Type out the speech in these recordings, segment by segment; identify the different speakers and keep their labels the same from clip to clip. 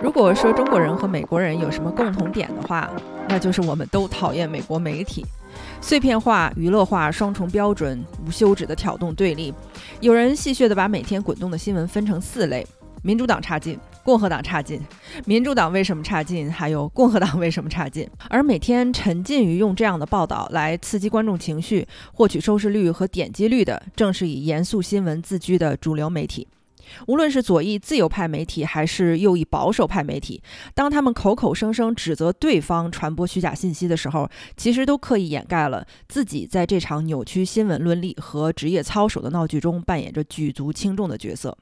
Speaker 1: 如果说中国人和美国人有什么共同点的话，那就是我们都讨厌美国媒体，碎片化、娱乐化、双重标准、无休止的挑动对立。有人戏谑地把每天滚动的新闻分成四类：民主党差劲，共和党差劲，民主党为什么差劲，还有共和党为什么差劲。而每天沉浸于用这样的报道来刺激观众情绪、获取收视率和点击率的，正是以严肃新闻自居的主流媒体。无论是左翼自由派媒体，还是右翼保守派媒体，当他们口口声声指责对方传播虚假信息的时候，其实都刻意掩盖了自己在这场扭曲新闻伦理和职业操守的闹剧中扮演着举足轻重的角色。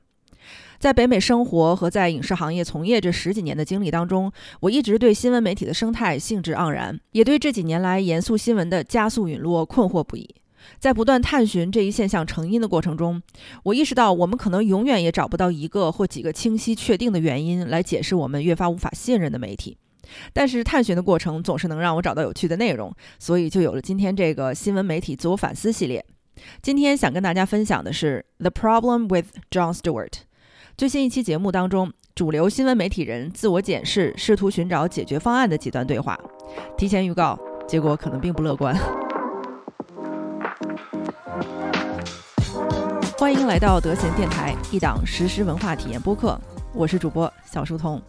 Speaker 1: 在北美生活和在影视行业从业这十几年的经历当中，我一直对新闻媒体的生态兴致盎然，也对这几年来严肃新闻的加速陨落困惑不已。在不断探寻这一现象成因的过程中，我意识到我们可能永远也找不到一个或几个清晰确定的原因来解释我们越发无法信任的媒体。但是探寻的过程总是能让我找到有趣的内容，所以就有了今天这个新闻媒体自我反思系列。今天想跟大家分享的是《The Problem with John Stewart》。最新一期节目当中，主流新闻媒体人自我检视，试图寻找解决方案的几段对话。提前预告，结果可能并不乐观。欢迎来到德贤电台，一档实时文化体验播客。我是主播小书童。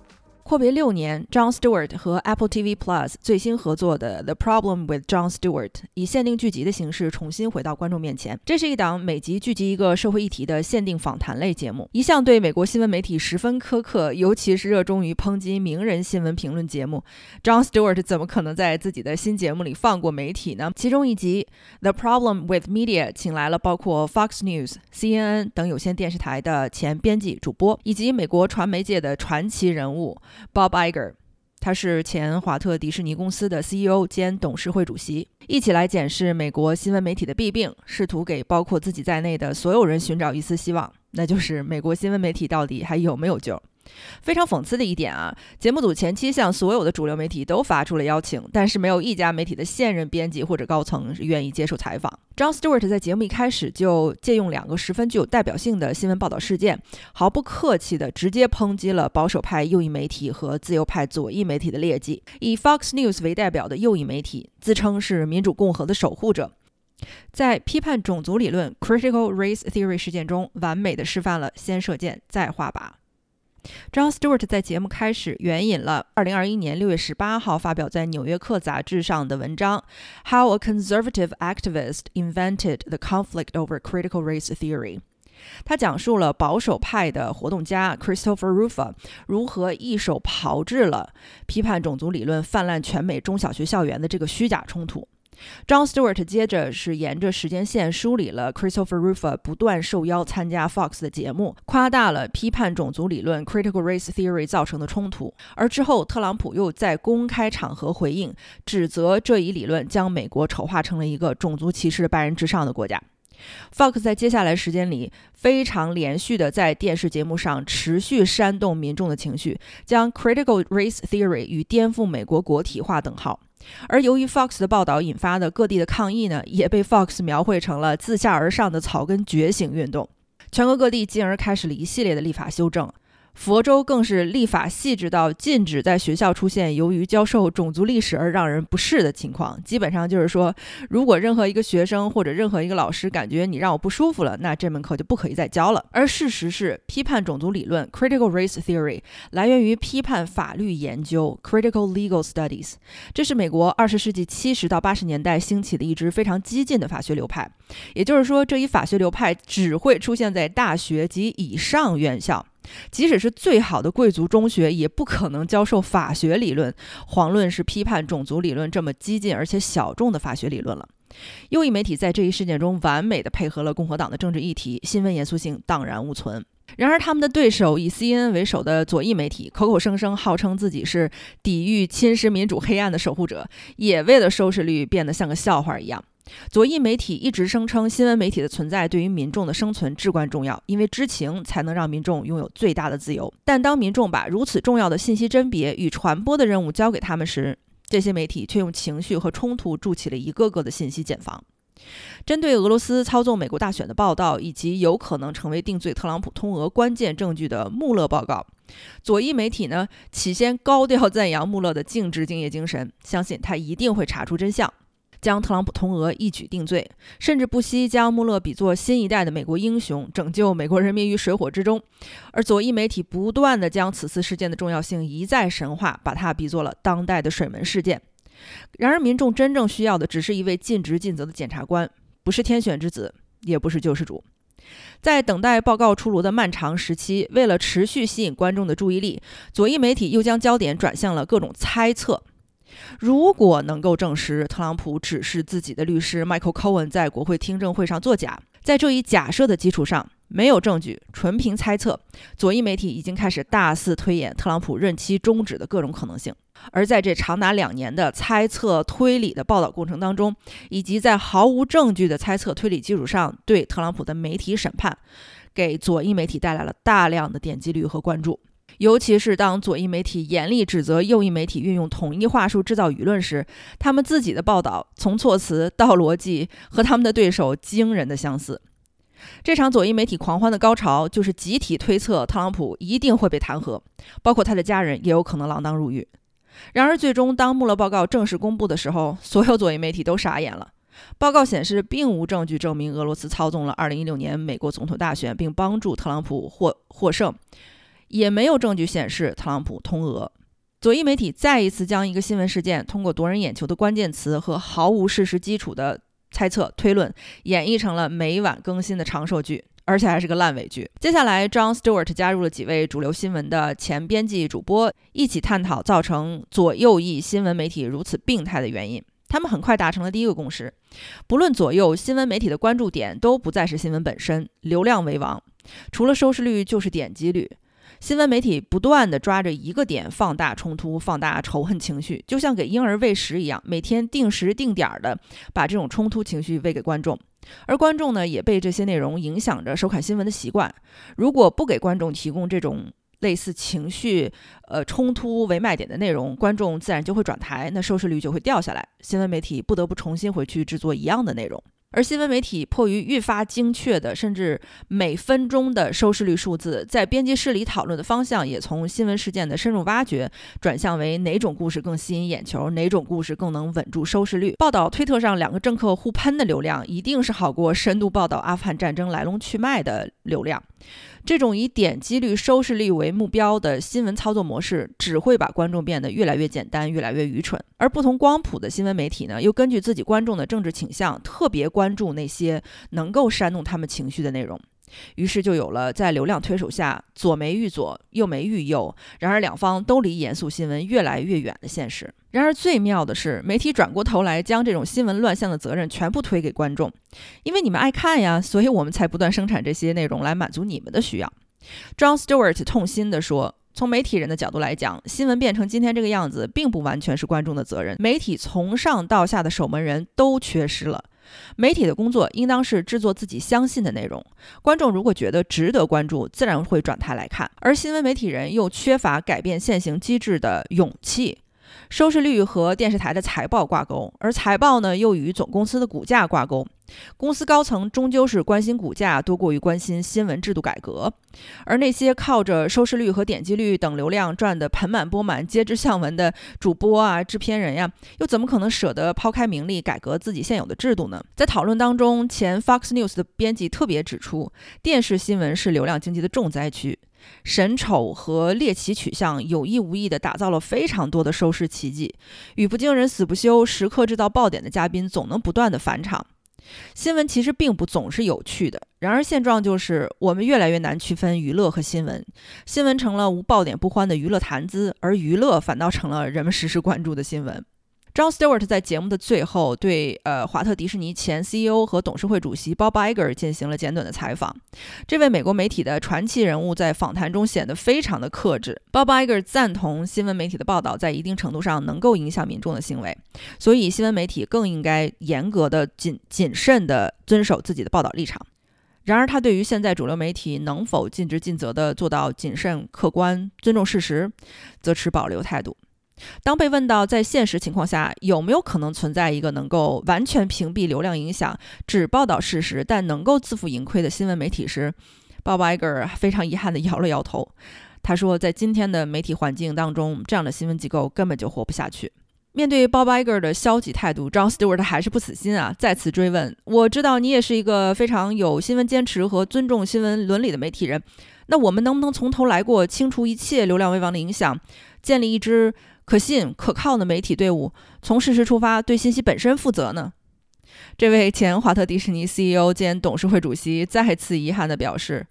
Speaker 1: 阔别六年，John Stewart 和 Apple TV Plus 最新合作的《The Problem with John Stewart》以限定剧集的形式重新回到观众面前。这是一档每集聚集一个社会议题的限定访谈类节目。一向对美国新闻媒体十分苛刻，尤其是热衷于抨击名人新闻评论节目，John Stewart 怎么可能在自己的新节目里放过媒体呢？其中一集《The Problem with Media》请来了包括 Fox News、CNN 等有线电视台的前编辑、主播，以及美国传媒界的传奇人物。Bob Iger，他是前华特迪士尼公司的 CEO 兼董事会主席，一起来检视美国新闻媒体的弊病，试图给包括自己在内的所有人寻找一丝希望，那就是美国新闻媒体到底还有没有救？非常讽刺的一点啊，节目组前期向所有的主流媒体都发出了邀请，但是没有一家媒体的现任编辑或者高层愿意接受采访。John Stewart 在节目一开始就借用两个十分具有代表性的新闻报道事件，毫不客气地直接抨击了保守派右翼媒体和自由派左翼媒体的劣迹。以 Fox News 为代表的右翼媒体自称是民主共和的守护者，在批判种族理论 （Critical Race Theory） 事件中，完美地示范了先射箭再画靶。John Stewart 在节目开始援引了2021年6月18号发表在《纽约客》杂志上的文章《How a Conservative Activist Invented the Conflict over Critical Race Theory》。他讲述了保守派的活动家 Christopher Ruffa 如何一手炮制了批判种族理论泛滥全美中小学校园的这个虚假冲突。John Stewart 接着是沿着时间线梳理了 Christopher Ruffa 不断受邀参加 Fox 的节目，夸大了批判种族理论 Critical Race Theory 造成的冲突。而之后，特朗普又在公开场合回应，指责这一理论将美国丑化成了一个种族歧视的白人至上的国家。Fox 在接下来时间里非常连续的在电视节目上持续煽动民众的情绪，将 Critical Race Theory 与颠覆美国国体划等号。而由于 Fox 的报道引发的各地的抗议呢，也被 Fox 描绘成了自下而上的草根觉醒运动，全国各地进而开始了一系列的立法修正。佛州更是立法细致到禁止在学校出现由于教授种族历史而让人不适的情况。基本上就是说，如果任何一个学生或者任何一个老师感觉你让我不舒服了，那这门课就不可以再教了。而事实是，批判种族理论 （Critical Race Theory） 来源于批判法律研究 （Critical Legal Studies），这是美国二十世纪七十到八十年代兴起的一支非常激进的法学流派。也就是说，这一法学流派只会出现在大学及以上院校。即使是最好的贵族中学，也不可能教授法学理论。遑论是批判种族理论这么激进而且小众的法学理论了。右翼媒体在这一事件中完美的配合了共和党的政治议题，新闻严肃性荡然无存。然而，他们的对手以 CNN 为首的左翼媒体，口口声声号称自己是抵御侵蚀民主黑暗的守护者，也为了收视率变得像个笑话一样。左翼媒体一直声称，新闻媒体的存在对于民众的生存至关重要，因为知情才能让民众拥有最大的自由。但当民众把如此重要的信息甄别与传播的任务交给他们时，这些媒体却用情绪和冲突筑起了一个个的信息茧房。针对俄罗斯操纵美国大选的报道，以及有可能成为定罪特朗普通俄关键证据的穆勒报告左翼媒体呢，起先高调赞扬穆勒的尽职敬业精神，相信他一定会查出真相，将特朗普通俄一举定罪，甚至不惜将穆勒比作新一代的美国英雄，拯救美国人民于水火之中。而左翼媒体不断地将此次事件的重要性一再神化，把它比作了当代的水门事件。然而，民众真正需要的只是一位尽职尽责的检察官，不是天选之子，也不是救世主。在等待报告出炉的漫长时期，为了持续吸引观众的注意力，左翼媒体又将焦点转向了各种猜测。如果能够证实特朗普只是自己的律师 Michael Cohen 在国会听证会上作假，在这一假设的基础上，没有证据，纯凭猜测，左翼媒体已经开始大肆推演特朗普任期终止的各种可能性。而在这长达两年的猜测推理的报道过程当中，以及在毫无证据的猜测推理基础上对特朗普的媒体审判，给左翼媒体带来了大量的点击率和关注。尤其是当左翼媒体严厉指责右翼媒体运用统一话术制造舆论时，他们自己的报道从措辞到逻辑和他们的对手惊人的相似。这场左翼媒体狂欢的高潮，就是集体推测特朗普一定会被弹劾，包括他的家人也有可能锒铛入狱。然而，最终当穆勒报告正式公布的时候，所有左翼媒体都傻眼了。报告显示，并无证据证明俄罗斯操纵了2016年美国总统大选，并帮助特朗普获获胜，也没有证据显示特朗普通俄。左翼媒体再一次将一个新闻事件通过夺人眼球的关键词和毫无事实基础的猜测推论，演绎成了每晚更新的长寿剧。而且还是个烂尾剧。接下来，John Stewart 加入了几位主流新闻的前编辑主播，一起探讨造成左右翼新闻媒体如此病态的原因。他们很快达成了第一个共识：不论左右，新闻媒体的关注点都不再是新闻本身，流量为王，除了收视率就是点击率。新闻媒体不断地抓着一个点放大冲突，放大仇恨情绪，就像给婴儿喂食一样，每天定时定点的把这种冲突情绪喂给观众。而观众呢，也被这些内容影响着收看新闻的习惯。如果不给观众提供这种类似情绪、呃冲突为卖点的内容，观众自然就会转台，那收视率就会掉下来。新闻媒体不得不重新回去制作一样的内容。而新闻媒体迫于愈发精确的，甚至每分钟的收视率数字，在编辑室里讨论的方向也从新闻事件的深入挖掘，转向为哪种故事更吸引眼球，哪种故事更能稳住收视率。报道推特上两个政客互喷的流量，一定是好过深度报道阿富汗战争来龙去脉的流量。这种以点击率、收视率为目标的新闻操作模式，只会把观众变得越来越简单、越来越愚蠢。而不同光谱的新闻媒体呢，又根据自己观众的政治倾向，特别关注那些能够煽动他们情绪的内容。于是就有了在流量推手下左媒遇左，右媒遇右，然而两方都离严肃新闻越来越远的现实。然而最妙的是，媒体转过头来将这种新闻乱象的责任全部推给观众，因为你们爱看呀，所以我们才不断生产这些内容来满足你们的需要。John Stewart 痛心地说：“从媒体人的角度来讲，新闻变成今天这个样子，并不完全是观众的责任，媒体从上到下的守门人都缺失了。”媒体的工作应当是制作自己相信的内容，观众如果觉得值得关注，自然会转台来看。而新闻媒体人又缺乏改变现行机制的勇气。收视率和电视台的财报挂钩，而财报呢又与总公司的股价挂钩。公司高层终究是关心股价多过于关心新闻制度改革，而那些靠着收视率和点击率等流量赚得盆满钵满、皆知向闻的主播啊、制片人呀，又怎么可能舍得抛开名利改革自己现有的制度呢？在讨论当中，前 Fox News 的编辑特别指出，电视新闻是流量经济的重灾区。神丑和猎奇取向有意无意地打造了非常多的收视奇迹，语不惊人死不休，时刻制造爆点的嘉宾总能不断的返场。新闻其实并不总是有趣的，然而现状就是我们越来越难区分娱乐和新闻，新闻成了无爆点不欢的娱乐谈资，而娱乐反倒成了人们时时关注的新闻。John Stewart 在节目的最后对呃华特迪士尼前 CEO 和董事会主席 Bob Iger 进行了简短的采访。这位美国媒体的传奇人物在访谈中显得非常的克制。Bob Iger 赞同新闻媒体的报道在一定程度上能够影响民众的行为，所以新闻媒体更应该严格的谨谨慎的遵守自己的报道立场。然而，他对于现在主流媒体能否尽职尽责的做到谨慎、客观、尊重事实，则持保留态度。当被问到在现实情况下有没有可能存在一个能够完全屏蔽流量影响、只报道事实但能够自负盈亏的新闻媒体时，鲍勃·艾格尔非常遗憾地 摇了摇头。他说，在今天的媒体环境当中，这样的新闻机构根本就活不下去。面对 Bob Iger 的消极态度，John Stewart 还是不死心啊，再次追问：“我知道你也是一个非常有新闻坚持和尊重新闻伦理的媒体人，那我们能不能从头来过，清除一切流量为王的影响，建立一支可信可靠的媒体队伍，从事实出发，对信息本身负责呢？”这位前华特迪士尼 CEO 兼董事会主席再次遗憾地表示：“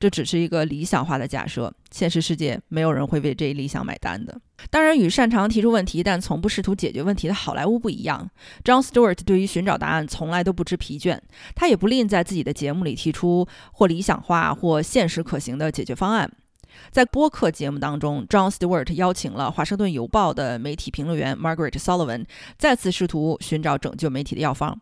Speaker 1: 这只是一个理想化的假设，现实世界没有人会为这一理想买单的。”当然，与擅长提出问题但从不试图解决问题的好莱坞不一样，John Stewart 对于寻找答案从来都不知疲倦。他也不吝在自己的节目里提出或理想化或现实可行的解决方案。在播客节目当中，John Stewart 邀请了《华盛顿邮报》的媒体评论员 Margaret Sullivan，再次试图寻找拯救媒体的药方。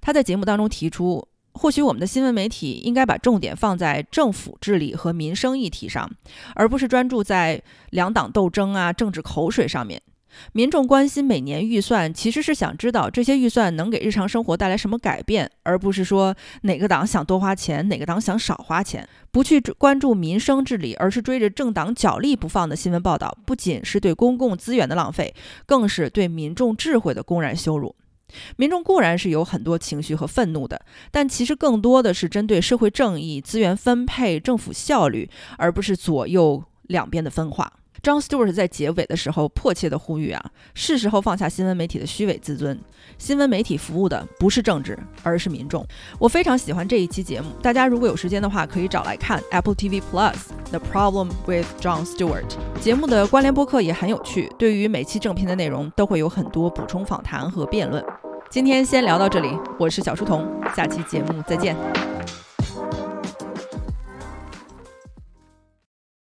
Speaker 1: 他在节目当中提出，或许我们的新闻媒体应该把重点放在政府治理和民生议题上，而不是专注在两党斗争啊、政治口水上面。民众关心每年预算，其实是想知道这些预算能给日常生活带来什么改变，而不是说哪个党想多花钱，哪个党想少花钱。不去关注民生治理，而是追着政党角力不放的新闻报道，不仅是对公共资源的浪费，更是对民众智慧的公然羞辱。民众固然是有很多情绪和愤怒的，但其实更多的是针对社会正义、资源分配、政府效率，而不是左右两边的分化。John Stewart 在结尾的时候迫切地呼吁啊，是时候放下新闻媒体的虚伪自尊。新闻媒体服务的不是政治，而是民众。我非常喜欢这一期节目，大家如果有时间的话，可以找来看 Apple TV Plus The Problem with John Stewart 节目的关联播客也很有趣。对于每期正片的内容，都会有很多补充访谈和辩论。今天先聊到这里，我是小书童，下期节目再见。